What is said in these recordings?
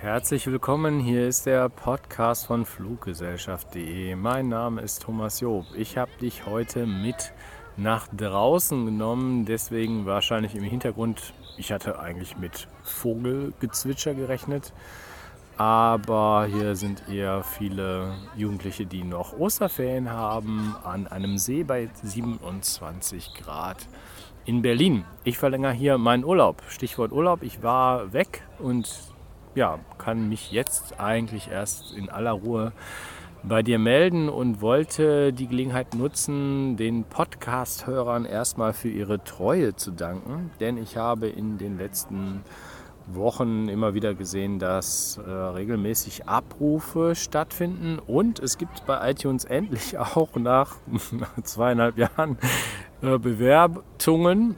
Herzlich willkommen, hier ist der Podcast von Fluggesellschaft.de. Mein Name ist Thomas Job. Ich habe dich heute mit nach draußen genommen, deswegen wahrscheinlich im Hintergrund, ich hatte eigentlich mit Vogelgezwitscher gerechnet, aber hier sind eher viele Jugendliche, die noch Osterferien haben, an einem See bei 27 Grad in Berlin. Ich verlängere hier meinen Urlaub. Stichwort Urlaub, ich war weg und ja, kann mich jetzt eigentlich erst in aller Ruhe bei dir melden und wollte die Gelegenheit nutzen, den Podcast-Hörern erstmal für ihre Treue zu danken, denn ich habe in den letzten Wochen immer wieder gesehen, dass äh, regelmäßig Abrufe stattfinden. Und es gibt bei iTunes endlich auch nach, zweieinhalb Jahren äh, Bewertungen.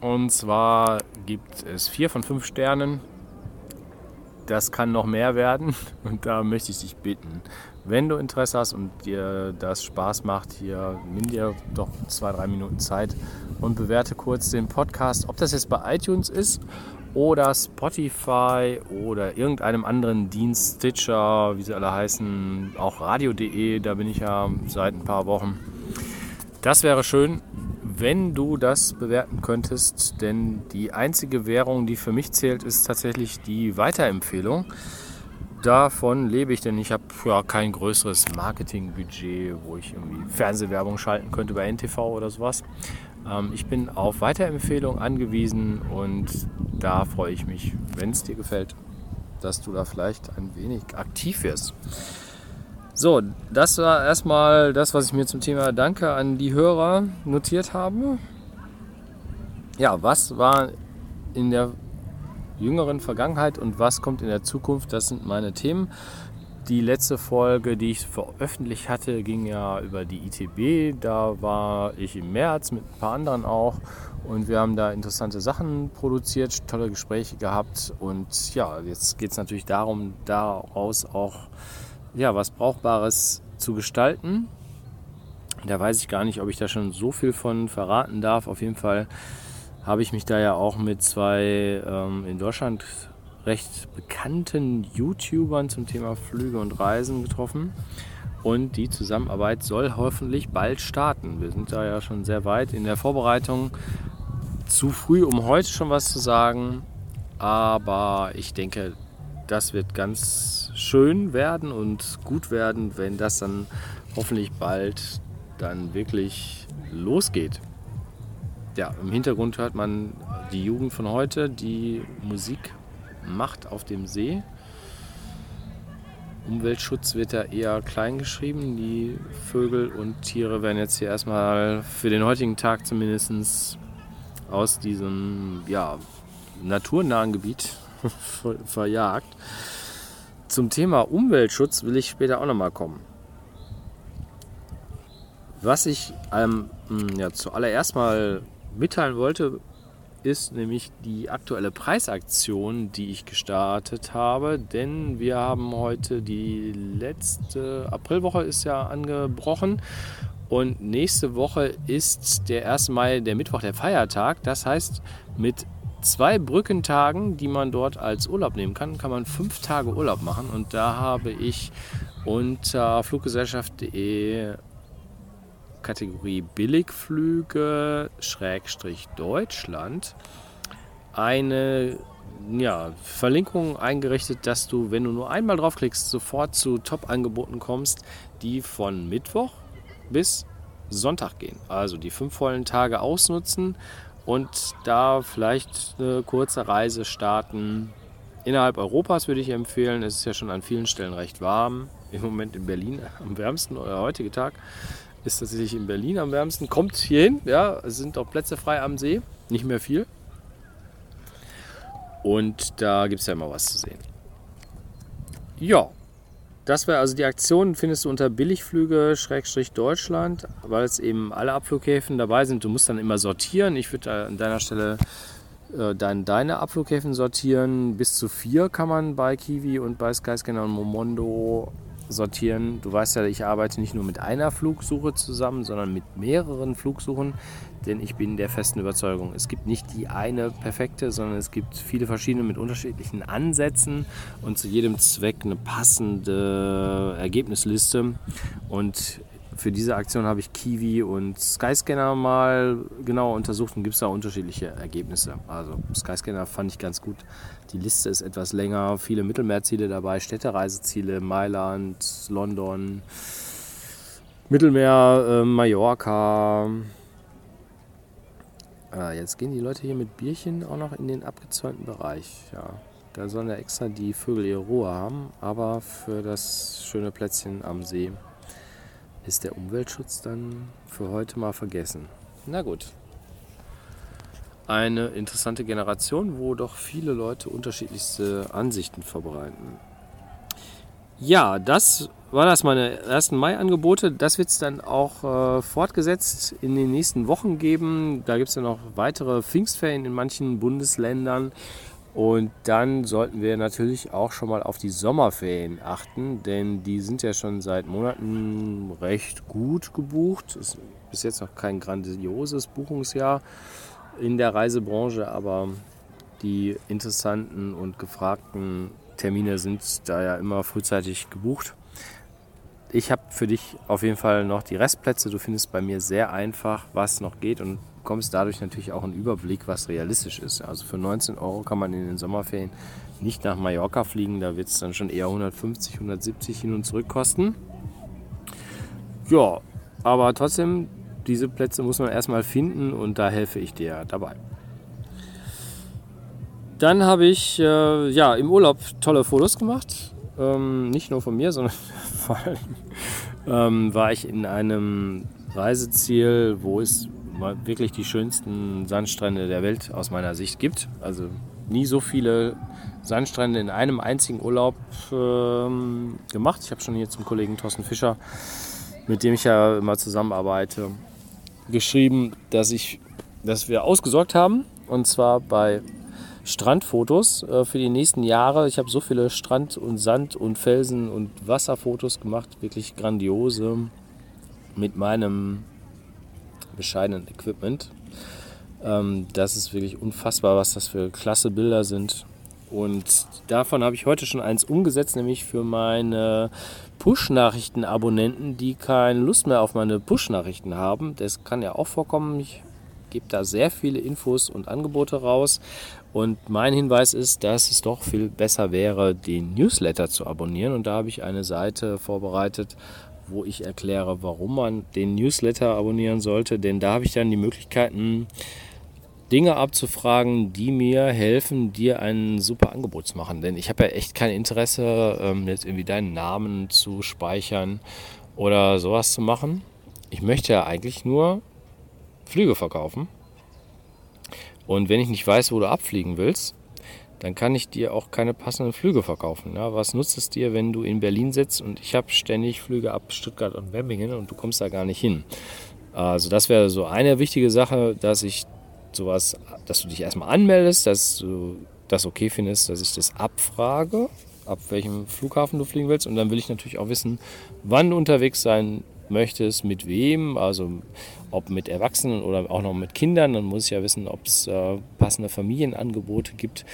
Und zwar gibt es vier von fünf Sternen das kann noch mehr werden und da möchte ich dich bitten, wenn du Interesse hast und dir das Spaß macht, hier nimm dir doch zwei, drei Minuten Zeit und bewerte kurz den Podcast, ob das jetzt bei iTunes ist oder Spotify oder irgendeinem anderen Dienst, Stitcher, wie sie alle heißen, auch radio.de, da bin ich ja seit ein paar Wochen. Das wäre schön wenn du das bewerten könntest, denn die einzige Währung, die für mich zählt, ist tatsächlich die Weiterempfehlung. Davon lebe ich, denn ich habe ja kein größeres Marketingbudget, wo ich irgendwie Fernsehwerbung schalten könnte bei NTV oder sowas. Ähm, ich bin auf Weiterempfehlung angewiesen und da freue ich mich, wenn es dir gefällt, dass du da vielleicht ein wenig aktiv wirst. So, das war erstmal das, was ich mir zum Thema Danke an die Hörer notiert habe. Ja, was war in der jüngeren Vergangenheit und was kommt in der Zukunft? Das sind meine Themen. Die letzte Folge, die ich veröffentlicht hatte, ging ja über die ITB. Da war ich im März mit ein paar anderen auch und wir haben da interessante Sachen produziert, tolle Gespräche gehabt und ja, jetzt geht es natürlich darum, daraus auch ja, was Brauchbares zu gestalten. Da weiß ich gar nicht, ob ich da schon so viel von verraten darf. Auf jeden Fall habe ich mich da ja auch mit zwei ähm, in Deutschland recht bekannten YouTubern zum Thema Flüge und Reisen getroffen. Und die Zusammenarbeit soll hoffentlich bald starten. Wir sind da ja schon sehr weit in der Vorbereitung. Zu früh, um heute schon was zu sagen. Aber ich denke, das wird ganz schön werden und gut werden, wenn das dann hoffentlich bald dann wirklich losgeht. Ja, im Hintergrund hört man die Jugend von heute, die Musik macht auf dem See. Umweltschutz wird da eher klein geschrieben. Die Vögel und Tiere werden jetzt hier erstmal für den heutigen Tag zumindest aus diesem ja, naturnahen Gebiet verjagt. Zum Thema Umweltschutz will ich später auch nochmal kommen. Was ich ähm, ja, zuallererst mal mitteilen wollte, ist nämlich die aktuelle Preisaktion, die ich gestartet habe. Denn wir haben heute die letzte Aprilwoche ist ja angebrochen. Und nächste Woche ist der 1. Mai, der Mittwoch, der Feiertag. Das heißt, mit zwei Brückentagen, die man dort als Urlaub nehmen kann, kann man fünf Tage Urlaub machen. Und da habe ich unter fluggesellschaft.de Kategorie Billigflüge Schrägstrich Deutschland eine ja, Verlinkung eingerichtet, dass du, wenn du nur einmal draufklickst, sofort zu Top-Angeboten kommst, die von Mittwoch bis Sonntag gehen. Also die fünf vollen Tage ausnutzen und da vielleicht eine kurze Reise starten. Innerhalb Europas würde ich empfehlen. Es ist ja schon an vielen Stellen recht warm. Im Moment in Berlin am wärmsten. Oder heutige Tag ist tatsächlich in Berlin am wärmsten. Kommt hier hin. Ja, es sind auch Plätze frei am See. Nicht mehr viel. Und da gibt es ja immer was zu sehen. Ja, das wäre also die Aktion, findest du unter Billigflüge-Deutschland, weil es eben alle Abflughäfen dabei sind. Du musst dann immer sortieren. Ich würde an deiner Stelle äh, dann deine Abflughäfen sortieren. Bis zu vier kann man bei Kiwi und bei Skyscanner und Momondo sortieren. Du weißt ja, ich arbeite nicht nur mit einer Flugsuche zusammen, sondern mit mehreren Flugsuchen, denn ich bin der festen Überzeugung, es gibt nicht die eine perfekte, sondern es gibt viele verschiedene mit unterschiedlichen Ansätzen und zu jedem Zweck eine passende Ergebnisliste. Und für diese Aktion habe ich Kiwi und Skyscanner mal genau untersucht und gibt es da unterschiedliche Ergebnisse. Also Skyscanner fand ich ganz gut. Die Liste ist etwas länger, viele Mittelmeerziele dabei, Städtereiseziele, Mailand, London, Mittelmeer, äh, Mallorca. Ah, jetzt gehen die Leute hier mit Bierchen auch noch in den abgezäunten Bereich. Ja, da sollen ja extra die Vögel ihre Ruhe haben, aber für das schöne Plätzchen am See ist der Umweltschutz dann für heute mal vergessen. Na gut. Eine interessante Generation, wo doch viele Leute unterschiedlichste Ansichten verbreiten. Ja, das war das meine ersten Mai-Angebote. Das wird es dann auch äh, fortgesetzt in den nächsten Wochen geben. Da gibt es ja noch weitere Pfingstferien in manchen Bundesländern. Und dann sollten wir natürlich auch schon mal auf die Sommerferien achten, denn die sind ja schon seit Monaten recht gut gebucht. Es ist bis jetzt noch kein grandioses Buchungsjahr in der Reisebranche, aber die interessanten und gefragten Termine sind da ja immer frühzeitig gebucht. Ich habe für dich auf jeden Fall noch die Restplätze. Du findest bei mir sehr einfach, was noch geht und bekommst dadurch natürlich auch einen Überblick, was realistisch ist. Also für 19 Euro kann man in den Sommerferien nicht nach Mallorca fliegen, da wird es dann schon eher 150, 170 hin und zurück kosten. Ja, aber trotzdem, diese Plätze muss man erstmal finden und da helfe ich dir dabei. Dann habe ich äh, ja, im Urlaub tolle Fotos gemacht. Ähm, nicht nur von mir, sondern allem ähm, war ich in einem Reiseziel, wo es wirklich die schönsten Sandstrände der Welt aus meiner Sicht gibt. Also nie so viele Sandstrände in einem einzigen Urlaub ähm, gemacht. Ich habe schon hier zum Kollegen Thorsten Fischer, mit dem ich ja immer zusammenarbeite, geschrieben, dass, ich, dass wir ausgesorgt haben. Und zwar bei Strandfotos äh, für die nächsten Jahre. Ich habe so viele Strand- und Sand- und Felsen- und Wasserfotos gemacht. Wirklich grandiose mit meinem bescheidenen Equipment. Ähm, das ist wirklich unfassbar, was das für klasse Bilder sind. Und davon habe ich heute schon eins umgesetzt, nämlich für meine Push-Nachrichten-Abonnenten, die keine Lust mehr auf meine Push-Nachrichten haben. Das kann ja auch vorkommen. Ich gebe da sehr viele Infos und Angebote raus. Und mein Hinweis ist, dass es doch viel besser wäre, den Newsletter zu abonnieren. Und da habe ich eine Seite vorbereitet, wo ich erkläre, warum man den Newsletter abonnieren sollte. Denn da habe ich dann die Möglichkeiten, Dinge abzufragen, die mir helfen, dir ein super Angebot zu machen. Denn ich habe ja echt kein Interesse, ähm, jetzt irgendwie deinen Namen zu speichern oder sowas zu machen. Ich möchte ja eigentlich nur Flüge verkaufen. Und wenn ich nicht weiß, wo du abfliegen willst, dann kann ich dir auch keine passenden Flüge verkaufen. Ja, was nutzt es dir, wenn du in Berlin sitzt und ich habe ständig Flüge ab Stuttgart und Wemmingen und du kommst da gar nicht hin? Also das wäre so eine wichtige Sache, dass ich sowas, dass du dich erstmal anmeldest, dass du das okay findest, dass ich das abfrage, ab welchem Flughafen du fliegen willst. Und dann will ich natürlich auch wissen, wann du unterwegs sein möchtest, mit wem, also ob mit Erwachsenen oder auch noch mit Kindern. Dann muss ich ja wissen, ob es äh, passende Familienangebote gibt.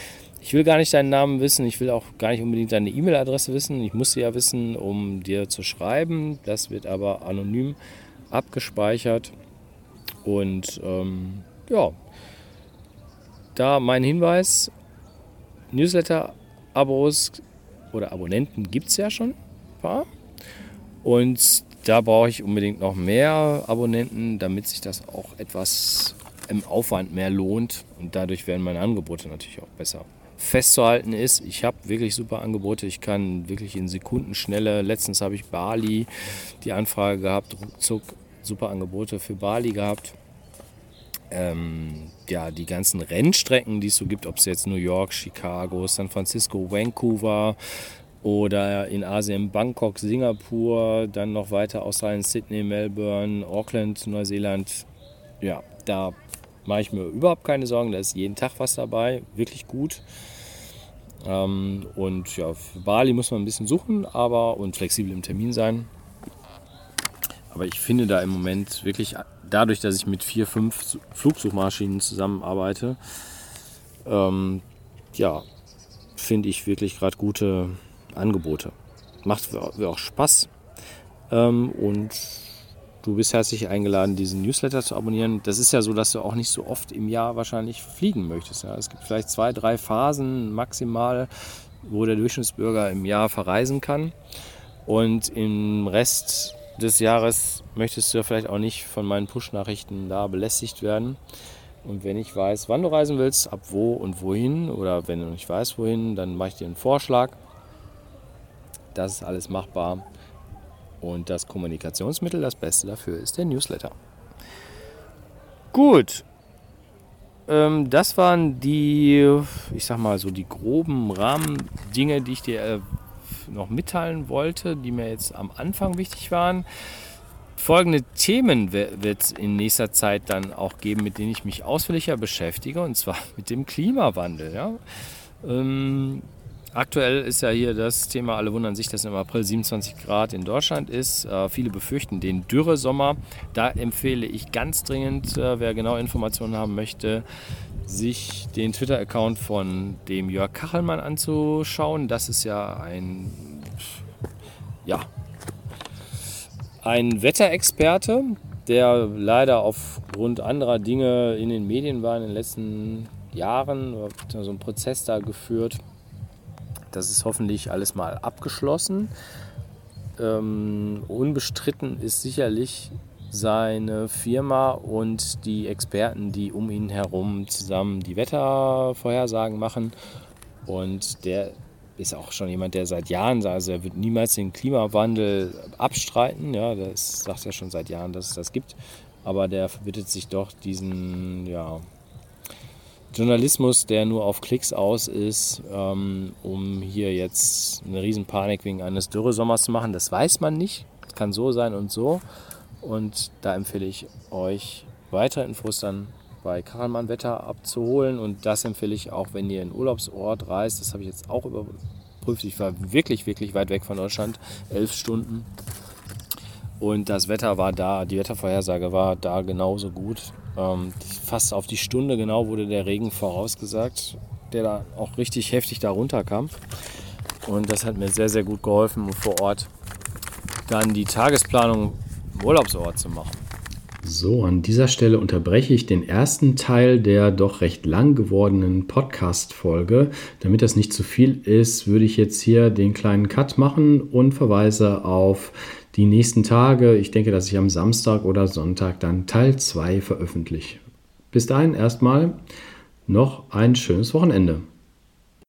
Ich will gar nicht deinen Namen wissen, ich will auch gar nicht unbedingt deine E-Mail-Adresse wissen. Ich muss sie ja wissen, um dir zu schreiben. Das wird aber anonym abgespeichert. Und ähm, ja, da mein Hinweis, Newsletter-Abos oder Abonnenten gibt es ja schon ein paar. Und da brauche ich unbedingt noch mehr Abonnenten, damit sich das auch etwas im Aufwand mehr lohnt. Und dadurch werden meine Angebote natürlich auch besser festzuhalten ist, ich habe wirklich super Angebote. Ich kann wirklich in Sekundenschnelle, letztens habe ich Bali die Anfrage gehabt, ruckzuck super Angebote für Bali gehabt. Ähm, ja, die ganzen Rennstrecken, die es so gibt, ob es jetzt New York, Chicago, San Francisco, Vancouver oder in Asien Bangkok, Singapur, dann noch weiter Australien, Sydney, Melbourne, Auckland, Neuseeland. Ja, da mache ich mir überhaupt keine Sorgen. Da ist jeden Tag was dabei, wirklich gut. Ähm, und ja, für Bali muss man ein bisschen suchen, aber und flexibel im Termin sein. Aber ich finde da im Moment wirklich, dadurch, dass ich mit vier, fünf Flugsuchmaschinen zusammenarbeite, ähm, ja, finde ich wirklich gerade gute Angebote. Macht auch Spaß. Ähm, und du bist herzlich eingeladen, diesen Newsletter zu abonnieren. Das ist ja so, dass du auch nicht so oft im Jahr wahrscheinlich fliegen möchtest. Es gibt vielleicht zwei, drei Phasen maximal, wo der Durchschnittsbürger im Jahr verreisen kann. Und im Rest des Jahres möchtest du ja vielleicht auch nicht von meinen Push-Nachrichten da belästigt werden. Und wenn ich weiß, wann du reisen willst, ab wo und wohin, oder wenn du nicht weißt, wohin, dann mache ich dir einen Vorschlag. Das ist alles machbar. Und das Kommunikationsmittel, das Beste dafür, ist der Newsletter. Gut. Ähm, das waren die, ich sag mal so, die groben Rahmendinge, die ich dir äh, noch mitteilen wollte, die mir jetzt am Anfang wichtig waren. Folgende Themen wird es in nächster Zeit dann auch geben, mit denen ich mich ausführlicher beschäftige, und zwar mit dem Klimawandel. Ja? Ähm, aktuell ist ja hier das Thema, alle wundern sich, dass im April 27 Grad in Deutschland ist. Äh, viele befürchten den Dürresommer. Da empfehle ich ganz dringend, äh, wer genau Informationen haben möchte, sich den Twitter-Account von dem Jörg Kachelmann anzuschauen. Das ist ja ein, ja, ein Wetterexperte, der leider aufgrund anderer Dinge in den Medien war in den letzten Jahren. So ein Prozess da geführt. Das ist hoffentlich alles mal abgeschlossen. Ähm, unbestritten ist sicherlich seine Firma und die Experten, die um ihn herum zusammen die Wettervorhersagen machen. Und der ist auch schon jemand, der seit Jahren, also er wird niemals den Klimawandel abstreiten. Ja, das sagt er schon seit Jahren, dass es das gibt. Aber der verbittet sich doch diesen ja, Journalismus, der nur auf Klicks aus ist, ähm, um hier jetzt eine Riesenpanik wegen eines Dürresommers zu machen. Das weiß man nicht. Das kann so sein und so. Und da empfehle ich euch, weitere Infos dann bei Karlmann Wetter abzuholen. Und das empfehle ich auch, wenn ihr in Urlaubsort reist. Das habe ich jetzt auch überprüft. Ich war wirklich, wirklich weit weg von Deutschland. Elf Stunden. Und das Wetter war da, die Wettervorhersage war da genauso gut. Ähm, fast auf die Stunde genau wurde der Regen vorausgesagt, der da auch richtig heftig da runterkam. Und das hat mir sehr, sehr gut geholfen, vor Ort dann die Tagesplanung Urlaubsort zu machen. So, an dieser Stelle unterbreche ich den ersten Teil der doch recht lang gewordenen Podcast-Folge. Damit das nicht zu viel ist, würde ich jetzt hier den kleinen Cut machen und verweise auf die nächsten Tage. Ich denke, dass ich am Samstag oder Sonntag dann Teil 2 veröffentliche. Bis dahin erstmal noch ein schönes Wochenende.